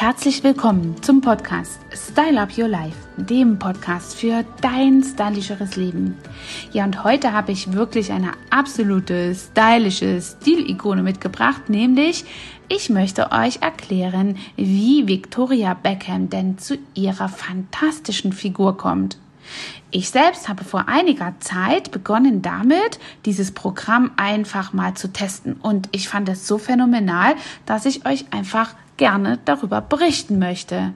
Herzlich willkommen zum Podcast Style Up Your Life, dem Podcast für dein stylischeres Leben. Ja, und heute habe ich wirklich eine absolute stylische Stilikone mitgebracht, nämlich ich möchte euch erklären, wie Victoria Beckham denn zu ihrer fantastischen Figur kommt. Ich selbst habe vor einiger Zeit begonnen damit, dieses Programm einfach mal zu testen. Und ich fand es so phänomenal, dass ich euch einfach gerne darüber berichten möchte.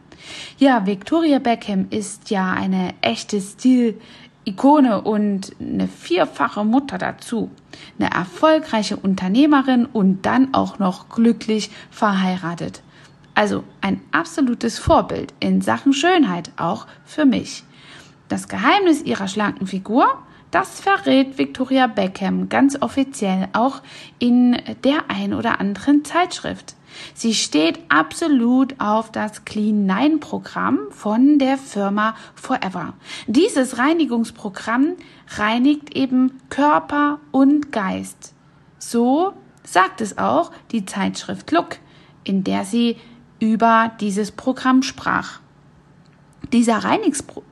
Ja, Victoria Beckham ist ja eine echte Stil-Ikone und eine vierfache Mutter dazu. Eine erfolgreiche Unternehmerin und dann auch noch glücklich verheiratet. Also ein absolutes Vorbild in Sachen Schönheit, auch für mich. Das Geheimnis ihrer schlanken Figur, das verrät Victoria Beckham ganz offiziell auch in der ein oder anderen Zeitschrift. Sie steht absolut auf das Clean 9 Programm von der Firma Forever. Dieses Reinigungsprogramm reinigt eben Körper und Geist. So sagt es auch die Zeitschrift Look, in der sie über dieses Programm sprach. Dieser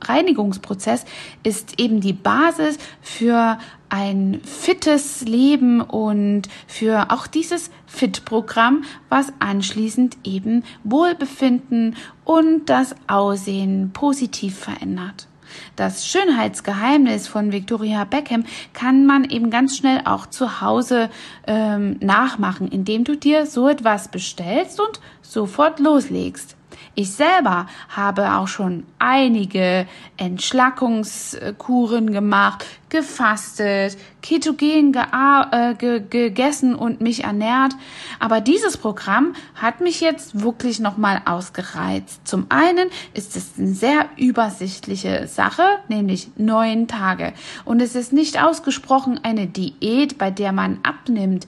Reinigungsprozess ist eben die Basis für ein fittes Leben und für auch dieses Fit-Programm, was anschließend eben Wohlbefinden und das Aussehen positiv verändert. Das Schönheitsgeheimnis von Victoria Beckham kann man eben ganz schnell auch zu Hause ähm, nachmachen, indem du dir so etwas bestellst und sofort loslegst. Ich selber habe auch schon einige Entschlackungskuren gemacht, gefastet, ketogen äh, ge gegessen und mich ernährt. Aber dieses Programm hat mich jetzt wirklich nochmal ausgereizt. Zum einen ist es eine sehr übersichtliche Sache, nämlich neun Tage. Und es ist nicht ausgesprochen eine Diät, bei der man abnimmt.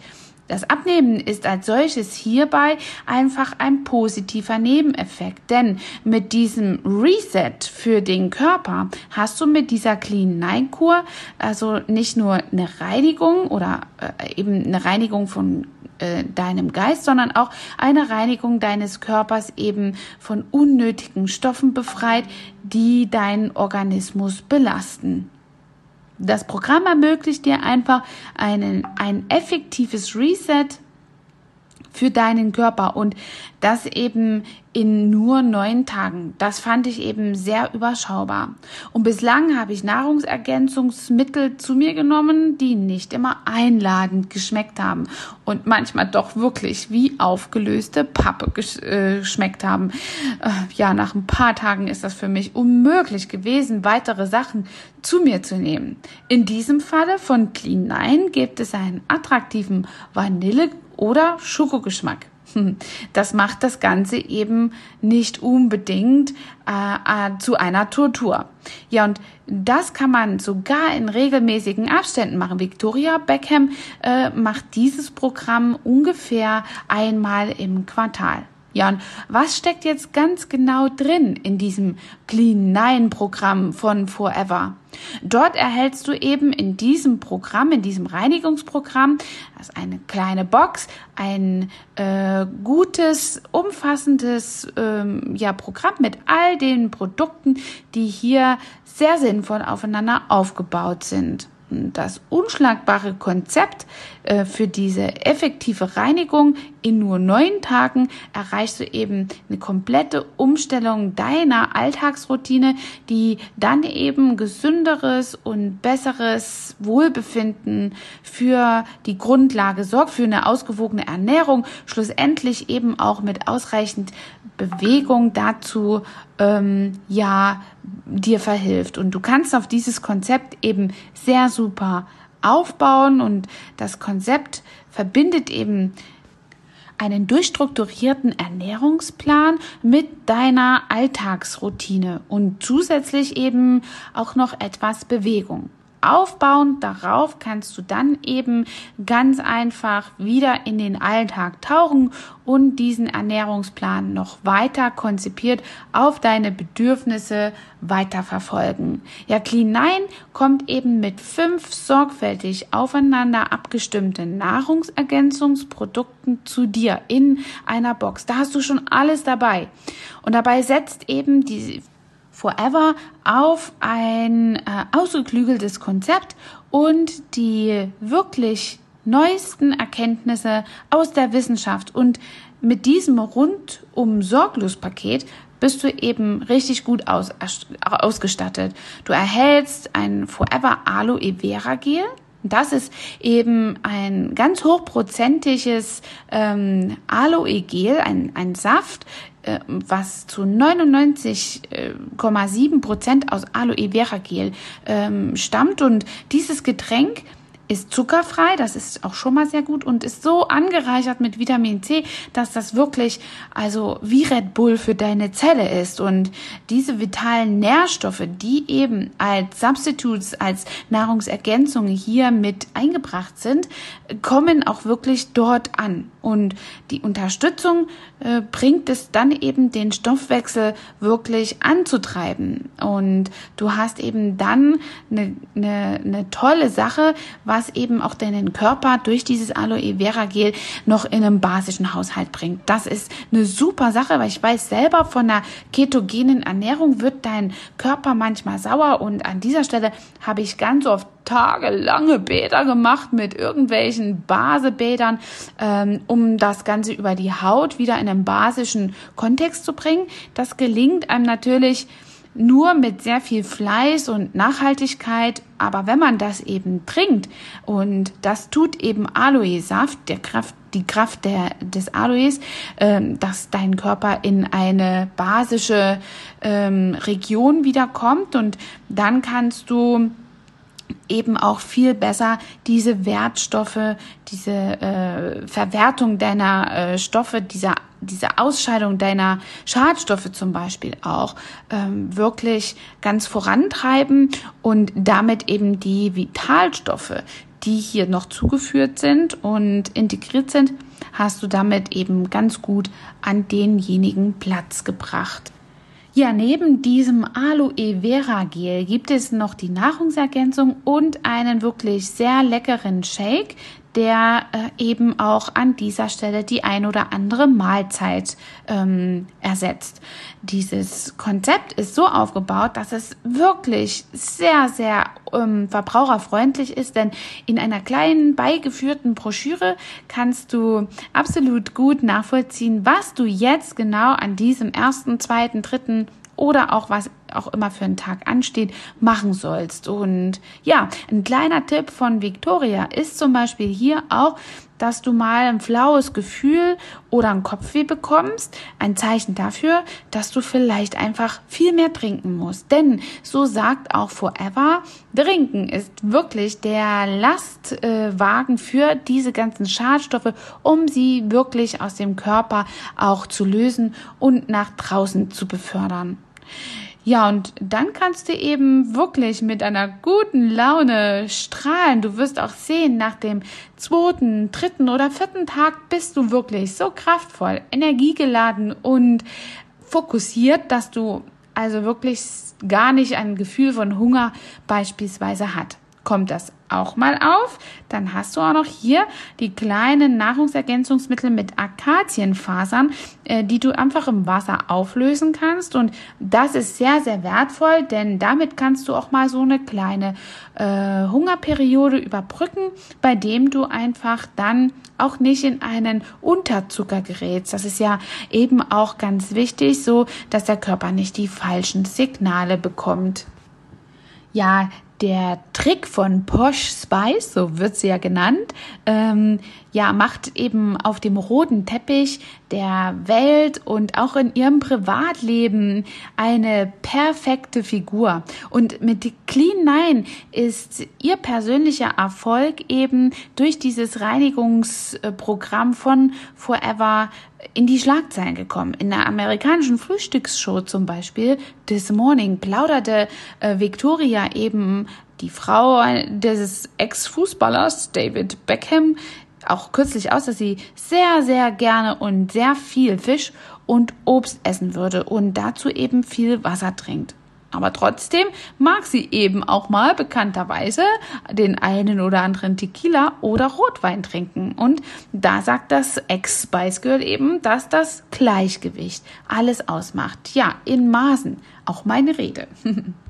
Das Abnehmen ist als solches hierbei einfach ein positiver Nebeneffekt, denn mit diesem Reset für den Körper hast du mit dieser Clean Nine Kur also nicht nur eine Reinigung oder äh, eben eine Reinigung von äh, deinem Geist, sondern auch eine Reinigung deines Körpers eben von unnötigen Stoffen befreit, die deinen Organismus belasten. Das Programm ermöglicht dir einfach einen, ein effektives Reset für deinen Körper und das eben in nur neun Tagen. Das fand ich eben sehr überschaubar. Und bislang habe ich Nahrungsergänzungsmittel zu mir genommen, die nicht immer einladend geschmeckt haben und manchmal doch wirklich wie aufgelöste Pappe äh, geschmeckt haben. Äh, ja, nach ein paar Tagen ist das für mich unmöglich gewesen, weitere Sachen zu mir zu nehmen. In diesem Falle von Clean 9 gibt es einen attraktiven Vanille oder Schokogeschmack. Hm, das macht das Ganze eben nicht unbedingt äh, äh, zu einer Tortur. Ja, und das kann man sogar in regelmäßigen Abständen machen. Victoria Beckham äh, macht dieses Programm ungefähr einmal im Quartal. Ja, und was steckt jetzt ganz genau drin in diesem Clean Nine Programm von Forever? Dort erhältst du eben in diesem Programm, in diesem Reinigungsprogramm, ist eine kleine Box, ein äh, gutes, umfassendes ähm, ja, Programm mit all den Produkten, die hier sehr sinnvoll aufeinander aufgebaut sind das unschlagbare Konzept äh, für diese effektive Reinigung in nur neun Tagen erreichst du eben eine komplette Umstellung deiner Alltagsroutine, die dann eben gesünderes und besseres Wohlbefinden für die Grundlage sorgt, für eine ausgewogene Ernährung, schlussendlich eben auch mit ausreichend Bewegung dazu ähm, ja dir verhilft. Und du kannst auf dieses Konzept eben sehr super aufbauen und das Konzept verbindet eben einen durchstrukturierten Ernährungsplan mit deiner Alltagsroutine und zusätzlich eben auch noch etwas Bewegung. Aufbauend darauf kannst du dann eben ganz einfach wieder in den Alltag tauchen und diesen Ernährungsplan noch weiter konzipiert auf deine Bedürfnisse weiterverfolgen. Ja, Clean 9 kommt eben mit fünf sorgfältig aufeinander abgestimmten Nahrungsergänzungsprodukten zu dir in einer Box. Da hast du schon alles dabei. Und dabei setzt eben die Forever auf ein äh, ausgeklügeltes Konzept und die wirklich neuesten Erkenntnisse aus der Wissenschaft. Und mit diesem rundum sorglos Paket bist du eben richtig gut aus, ausgestattet. Du erhältst ein Forever Aloe Vera Gel. Das ist eben ein ganz hochprozentiges ähm, Aloe Gel, ein, ein Saft, äh, was zu 99,7 Prozent aus Aloe Vera Gel ähm, stammt. Und dieses Getränk ist zuckerfrei, das ist auch schon mal sehr gut und ist so angereichert mit Vitamin C, dass das wirklich also wie Red Bull für deine Zelle ist. Und diese vitalen Nährstoffe, die eben als Substitutes, als Nahrungsergänzung hier mit eingebracht sind, kommen auch wirklich dort an. Und die Unterstützung äh, bringt es dann eben den Stoffwechsel wirklich anzutreiben. Und du hast eben dann eine, eine, eine tolle Sache, was eben auch deinen Körper durch dieses Aloe Vera Gel noch in einem basischen Haushalt bringt. Das ist eine super Sache, weil ich weiß selber von einer ketogenen Ernährung wird dein Körper manchmal sauer und an dieser Stelle habe ich ganz oft tagelange Bäder gemacht mit irgendwelchen Basebädern, ähm, um das Ganze über die Haut wieder in einen basischen Kontext zu bringen. Das gelingt einem natürlich nur mit sehr viel Fleiß und Nachhaltigkeit. Aber wenn man das eben trinkt und das tut eben Aloe-Saft, der Kraft, die Kraft der, des Aloes, ähm, dass dein Körper in eine basische ähm, Region wiederkommt und dann kannst du eben auch viel besser diese Wertstoffe, diese äh, Verwertung deiner äh, Stoffe, dieser diese Ausscheidung deiner Schadstoffe zum Beispiel auch ähm, wirklich ganz vorantreiben und damit eben die Vitalstoffe, die hier noch zugeführt sind und integriert sind, hast du damit eben ganz gut an denjenigen Platz gebracht. Ja, neben diesem Aloe Vera Gel gibt es noch die Nahrungsergänzung und einen wirklich sehr leckeren Shake, der äh, eben auch an dieser Stelle die ein oder andere Mahlzeit ähm, ersetzt. Dieses Konzept ist so aufgebaut, dass es wirklich sehr, sehr ähm, verbraucherfreundlich ist, denn in einer kleinen beigeführten Broschüre kannst du absolut gut nachvollziehen, was du jetzt genau an diesem ersten, zweiten, dritten oder auch was auch immer für einen Tag ansteht, machen sollst. Und ja, ein kleiner Tipp von Victoria ist zum Beispiel hier auch, dass du mal ein flaues Gefühl oder ein Kopfweh bekommst. Ein Zeichen dafür, dass du vielleicht einfach viel mehr trinken musst. Denn so sagt auch Forever, Trinken ist wirklich der Lastwagen für diese ganzen Schadstoffe, um sie wirklich aus dem Körper auch zu lösen und nach draußen zu befördern. Ja, und dann kannst du eben wirklich mit einer guten Laune strahlen. Du wirst auch sehen, nach dem zweiten, dritten oder vierten Tag bist du wirklich so kraftvoll, energiegeladen und fokussiert, dass du also wirklich gar nicht ein Gefühl von Hunger beispielsweise hat. Kommt das auch mal auf. Dann hast du auch noch hier die kleinen Nahrungsergänzungsmittel mit Akazienfasern, äh, die du einfach im Wasser auflösen kannst. Und das ist sehr, sehr wertvoll, denn damit kannst du auch mal so eine kleine äh, Hungerperiode überbrücken, bei dem du einfach dann auch nicht in einen Unterzucker gerätst. Das ist ja eben auch ganz wichtig, so dass der Körper nicht die falschen Signale bekommt. Ja, der Trick von Posh Spice, so wird sie ja genannt, ähm, ja, macht eben auf dem roten Teppich der Welt und auch in ihrem Privatleben eine perfekte Figur. Und mit Clean Nine ist ihr persönlicher Erfolg eben durch dieses Reinigungsprogramm von Forever in die Schlagzeilen gekommen. In der amerikanischen Frühstücksshow zum Beispiel, This Morning, plauderte äh, Victoria eben die Frau des Ex-Fußballers David Beckham auch kürzlich aus, dass sie sehr, sehr gerne und sehr viel Fisch und Obst essen würde und dazu eben viel Wasser trinkt. Aber trotzdem mag sie eben auch mal bekannterweise den einen oder anderen Tequila oder Rotwein trinken. Und da sagt das Ex-Spice Girl eben, dass das Gleichgewicht alles ausmacht. Ja, in Maßen. Auch meine Rede.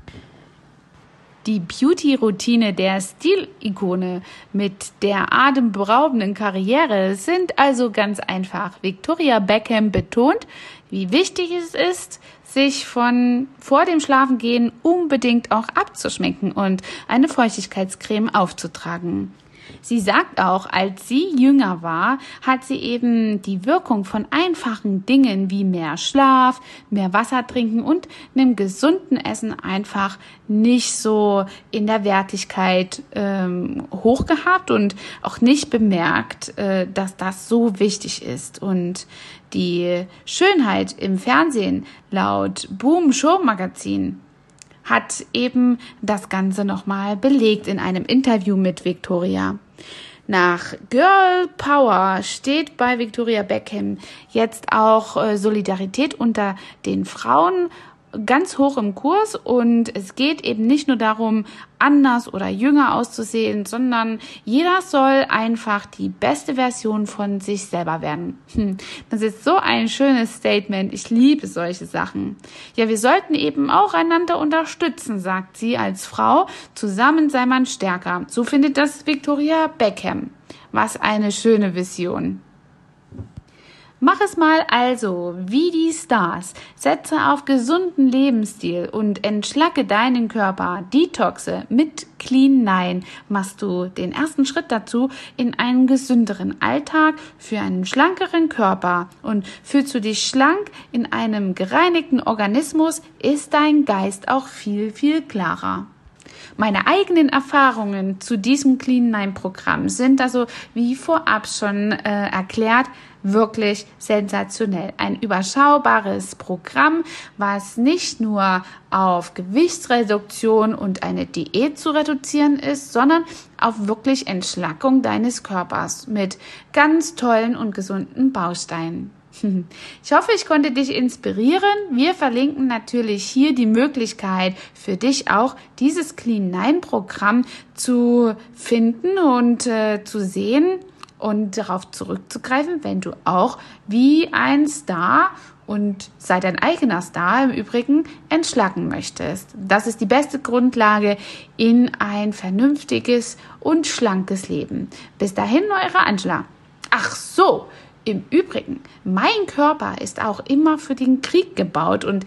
Die Beauty-Routine der Stilikone mit der atemberaubenden Karriere sind also ganz einfach. Victoria Beckham betont, wie wichtig es ist, sich von vor dem Schlafengehen unbedingt auch abzuschminken und eine Feuchtigkeitscreme aufzutragen. Sie sagt auch, als sie jünger war, hat sie eben die Wirkung von einfachen Dingen wie mehr Schlaf, mehr Wasser trinken und einem gesunden Essen einfach nicht so in der Wertigkeit ähm, hoch gehabt und auch nicht bemerkt, äh, dass das so wichtig ist. Und die Schönheit im Fernsehen laut Boom Show Magazin hat eben das Ganze nochmal belegt in einem Interview mit Victoria. Nach Girl Power steht bei Victoria Beckham jetzt auch äh, Solidarität unter den Frauen ganz hoch im Kurs und es geht eben nicht nur darum, anders oder jünger auszusehen, sondern jeder soll einfach die beste Version von sich selber werden. Hm, das ist so ein schönes Statement. Ich liebe solche Sachen. Ja, wir sollten eben auch einander unterstützen, sagt sie als Frau. Zusammen sei man stärker. So findet das Victoria Beckham. Was eine schöne Vision. Mach es mal also wie die Stars. Setze auf gesunden Lebensstil und entschlacke deinen Körper. Detoxe mit Clean Nine machst du den ersten Schritt dazu in einen gesünderen Alltag für einen schlankeren Körper. Und fühlst du dich schlank in einem gereinigten Organismus, ist dein Geist auch viel, viel klarer. Meine eigenen Erfahrungen zu diesem Clean Nine Programm sind also wie vorab schon äh, erklärt wirklich sensationell. Ein überschaubares Programm, was nicht nur auf Gewichtsreduktion und eine Diät zu reduzieren ist, sondern auf wirklich Entschlackung deines Körpers mit ganz tollen und gesunden Bausteinen. Ich hoffe, ich konnte dich inspirieren. Wir verlinken natürlich hier die Möglichkeit für dich auch, dieses Clean Nine Programm zu finden und äh, zu sehen und darauf zurückzugreifen, wenn du auch wie ein Star und sei dein eigener Star im Übrigen entschlacken möchtest. Das ist die beste Grundlage in ein vernünftiges und schlankes Leben. Bis dahin, eure Angela. Ach so, im Übrigen, mein Körper ist auch immer für den Krieg gebaut und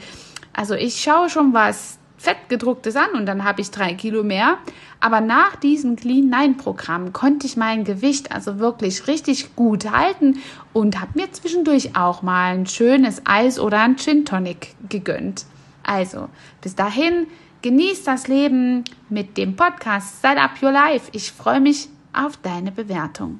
also ich schaue schon was fettgedrucktes an und dann habe ich drei Kilo mehr. Aber nach diesem Clean Nine Programm konnte ich mein Gewicht also wirklich richtig gut halten und habe mir zwischendurch auch mal ein schönes Eis oder ein Gin Tonic gegönnt. Also, bis dahin, genießt das Leben mit dem Podcast Set Up Your Life. Ich freue mich auf deine Bewertung.